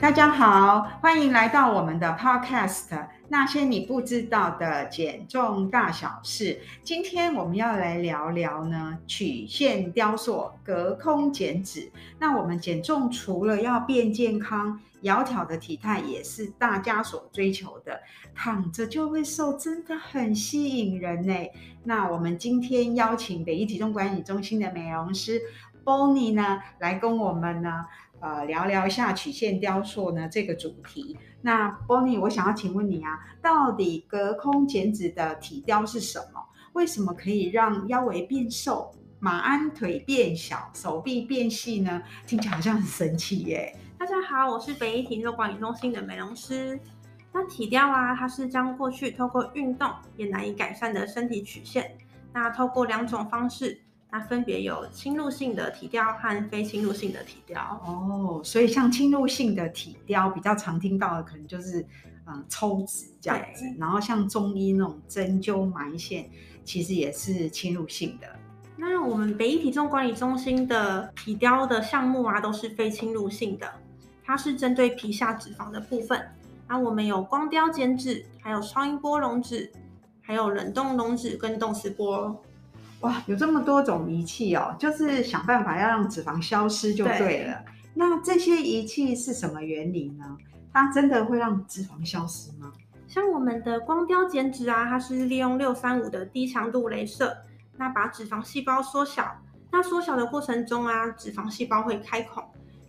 大家好，欢迎来到我们的 Podcast《那些你不知道的减重大小事》。今天我们要来聊聊呢，曲线雕塑、隔空减脂。那我们减重除了要变健康，窈窕的体态也是大家所追求的。躺着就会瘦，真的很吸引人呢。那我们今天邀请北医体重管理中心的美容师 Bonnie 呢，来跟我们呢。呃，聊聊一下曲线雕塑呢这个主题。那 Bonnie，我想要请问你啊，到底隔空减脂的体雕是什么？为什么可以让腰围变瘦、马鞍腿变小、手臂变细呢？听起来好像很神奇耶。大家好，我是北医体重管理中心的美容师。那体雕啊，它是将过去透过运动也难以改善的身体曲线，那透过两种方式。那分别有侵入性的体雕和非侵入性的体雕哦，所以像侵入性的体雕比较常听到的，可能就是嗯抽脂这样子，然后像中医那种针灸埋线，其实也是侵入性的。那我们北医体重管理中心的体雕的项目啊，都是非侵入性的，它是针对皮下脂肪的部分。那我们有光雕减脂，还有超音波溶脂，还有冷冻溶脂跟冻磁波。哇，有这么多种仪器哦，就是想办法要让脂肪消失就对了。对。那这些仪器是什么原理呢？它真的会让脂肪消失吗？像我们的光雕减脂啊，它是利用六三五的低强度镭射，那把脂肪细胞缩小。那缩小的过程中啊，脂肪细胞会开孔，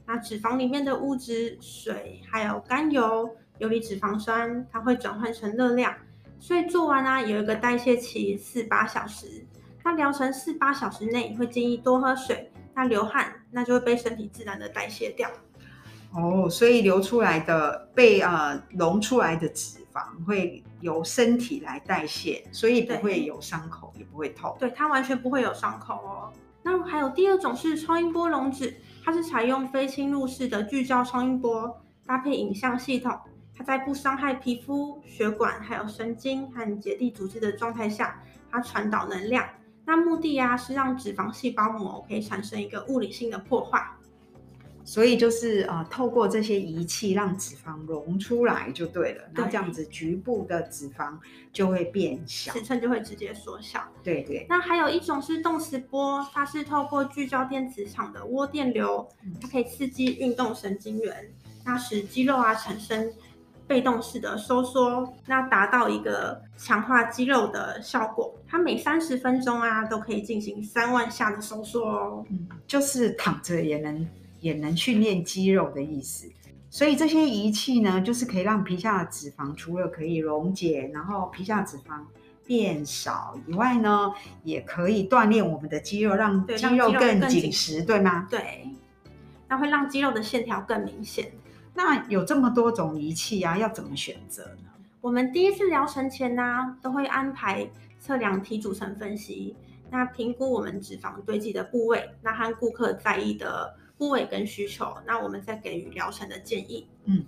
那脂肪里面的物质、水还有甘油、游离脂肪酸，它会转换成热量。所以做完啊，有一个代谢期四八小时。那疗程四八小时内会建议多喝水，那流汗那就会被身体自然的代谢掉。哦，所以流出来的被呃溶出来的脂肪会由身体来代谢，所以不会有伤口，也不会痛。对，它完全不会有伤口哦。那还有第二种是超音波溶脂，它是采用非侵入式的聚焦超音波搭配影像系统，它在不伤害皮肤、血管还有神经和结缔组织的状态下，它传导能量。那目的呀、啊，是让脂肪细胞膜可以产生一个物理性的破坏，所以就是呃，透过这些仪器让脂肪溶出来就对了。那这样子局部的脂肪就会变小，尺寸就会直接缩小。对对。那还有一种是动磁波，它是透过聚焦电磁场的涡电流，它可以刺激运动神经元，那使肌肉啊产生。被动式的收缩，那达到一个强化肌肉的效果。它每三十分钟啊，都可以进行三万下的收缩哦。嗯，就是躺着也能也能训练肌肉的意思。所以这些仪器呢，就是可以让皮下的脂肪除了可以溶解，然后皮下脂肪变少以外呢，也可以锻炼我们的肌肉，让肌肉更紧实，对吗？对，那会让肌肉的线条更明显。那有这么多种仪器啊，要怎么选择呢？我们第一次疗程前呢、啊，都会安排测量体组成分析，那评估我们脂肪堆积的部位，那和顾客在意的部位跟需求，那我们再给予疗程的建议。嗯，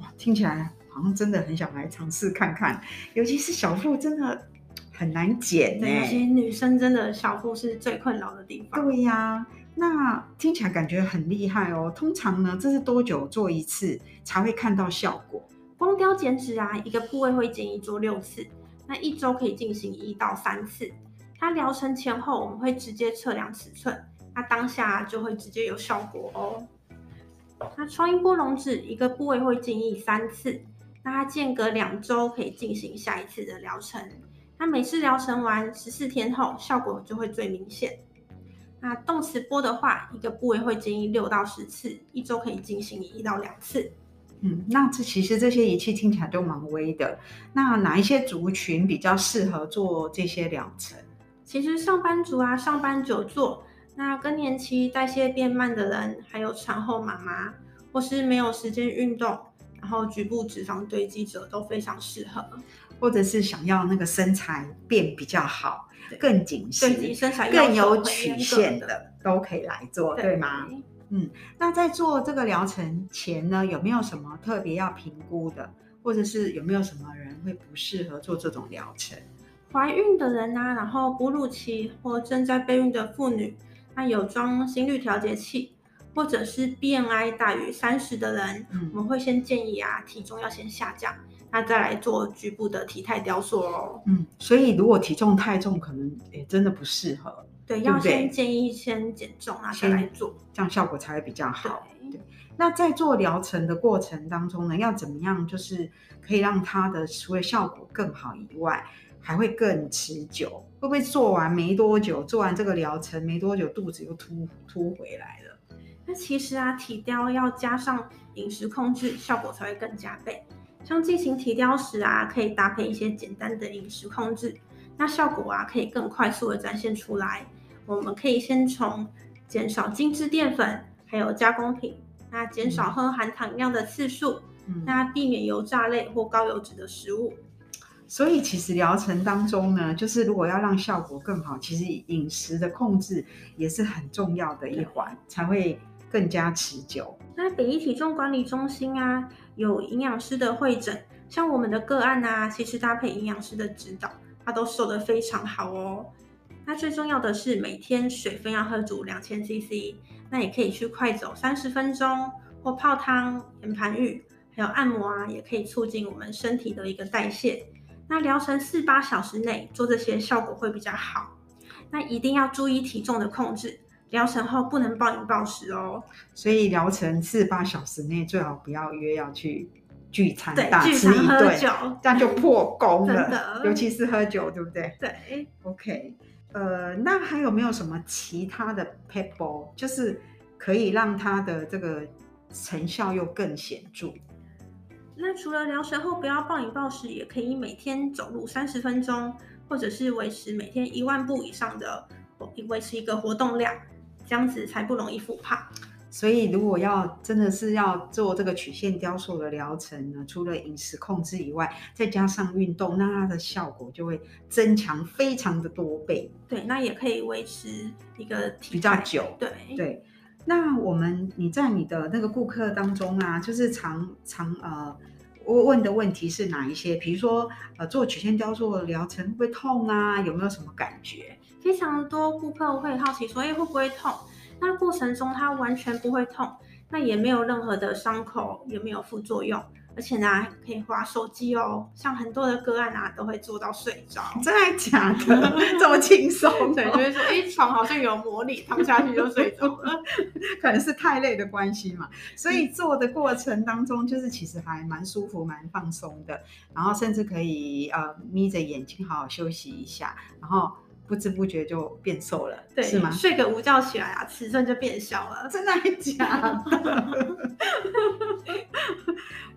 哇，听起来好像真的很想来尝试看看，尤其是小腹真的很难减呢。女生真的小腹是最困扰的地方。对呀、啊。那听起来感觉很厉害哦。通常呢，这是多久做一次才会看到效果？光雕减脂啊，一个部位会建议做六次，那一周可以进行一到三次。它疗程前后我们会直接测量尺寸，那当下就会直接有效果哦。那超音波溶脂一个部位会建议三次，那它间隔两周可以进行下一次的疗程。那每次疗程完十四天后，效果就会最明显。那动磁波的话，一个部位会建议六到十次，一周可以进行一到两次。嗯，那这其实这些仪器听起来都蛮微的。那哪一些族群比较适合做这些疗程？其实上班族啊，上班久坐，那更年期代谢变慢的人，还有产后妈妈，或是没有时间运动，然后局部脂肪堆积者都非常适合。或者是想要那个身材变比较好，更紧实，身材更有曲线的，都可以来做，对，对吗？嗯，那在做这个疗程前呢，有没有什么特别要评估的，或者是有没有什么人会不适合做这种疗程？怀孕的人啊，然后哺乳期或正在备孕的妇女，那有装心率调节器，或者是 BMI 大于三十的人，嗯，我们会先建议啊，体重要先下降，那再来做局部的体态雕塑哦。嗯，所以如果体重太重，可能也真的不适合。对，对对？要先建议先减重啊，再来做，这样效果才会比较好。对，对。那在做疗程的过程当中呢，要怎么样就是可以让它的除了效果更好以外，还会更持久？会不会做完没多久，做完这个疗程没多久，肚子又突突回来了？那其实啊，体雕要加上饮食控制，效果才会更加倍。像进行体雕时啊，可以搭配一些简单的饮食控制，那效果啊可以更快速的展现出来。我们可以先从减少精致淀粉，还有加工品，那减少喝含糖量的次数，嗯，那避免油炸类或高油脂的食物。所以其实疗程当中呢，就是如果要让效果更好，其实饮食的控制也是很重要的一环，才会更加持久。那北医体重管理中心啊，有营养师的会诊，像我们的个案啊，其实搭配营养师的指导，他都瘦得非常好哦。那最重要的是每天水分要喝足两千 CC，那也可以去快走三十分钟，或泡汤、岩盘浴，还有按摩啊，也可以促进我们身体的一个代谢。那疗程四八小时内做这些效果会比较好。那一定要注意体重的控制，疗程后不能暴饮暴食哦。所以疗程四八小时内最好不要约要去聚餐，对，大吃一顿，喝酒，这样就破功了。的，尤其是喝酒，对不对？对，OK。呃，那还有没有什么其他的 PEP？，就是可以让它的这个成效又更显著？那除了疗程后不要暴饮暴食，也可以每天走路三十分钟，或者是维持每天一万步以上的维持一个活动量，这样子才不容易复胖。所以，如果要真的是要做这个曲线雕塑的疗程呢，除了饮食控制以外，再加上运动，那它的效果就会增强非常的多倍。对，那也可以维持一个比较久。对对。那我们你在你的那个顾客当中啊，就是常常呃问的问题是哪一些？比如说呃做曲线雕塑的疗程会不会痛啊？有没有什么感觉？非常多顾客会好奇说，哎，会不会痛？那过程中它完全不会痛，那也没有任何的伤口，也没有副作用，而且呢可以划手机哦，像很多的个案啊都会做到睡着。真的假的？这么轻松？对，就是说，哎，床好像有魔力，躺下去就睡着了，可能是太累的关系嘛。所以做的过程当中，就是其实还蛮舒服、蛮放松的，然后甚至可以呃眯着眼睛好好休息一下，然后。不知不觉就变瘦了，对，是吗？睡个午觉起来啊，尺寸就变小了，真的假的？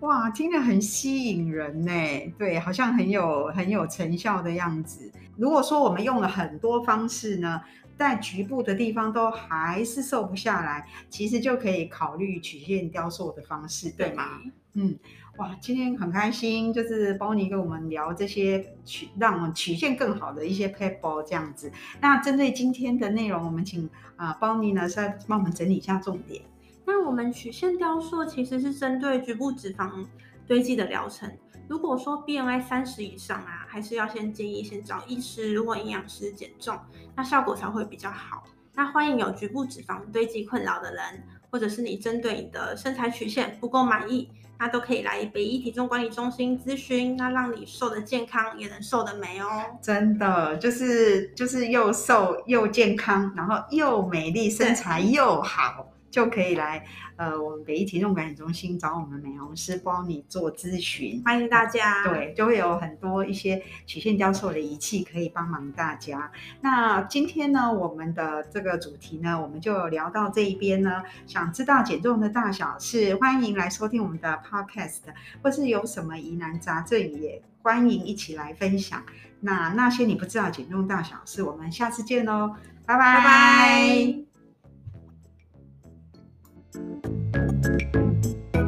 哇，听着很吸引人呢。对，好像很有很有成效的样子。如果说我们用了很多方式呢，在局部的地方都还是瘦不下来，其实就可以考虑曲线雕塑的方式，对吗？对，嗯。哇，今天很开心，就是包尼跟我们聊这些曲，让我们曲线更好的一些撇步这样子。那针对今天的内容，我们请啊包尼呢再帮我们整理一下重点。那我们曲线雕塑其实是针对局部脂肪堆积的疗程。如果说 BMI 三十以上啊，还是要先建议先找医师或营养师减重，那效果才会比较好。那欢迎有局部脂肪堆积困扰的人，或者是你针对你的身材曲线不够满意。那都可以来北医体重管理中心咨询，那让你瘦得健康，也能瘦得美哦。真的，就是就是又瘦又健康，然后又美丽，身材又好。就可以来呃，我们北医体重管理中心找我们美容师帮你做咨询，欢迎大家。对，就会有很多一些曲线雕塑的仪器可以帮忙大家。那今天呢，我们的这个主题呢，我们就聊到这一边呢。想知道减重的大小事，欢迎来收听我们的 podcast，或是有什么疑难杂症，也欢迎一起来分享。那那些你不知道减重大小事，我们下次见喽，拜拜。拜拜。あっ!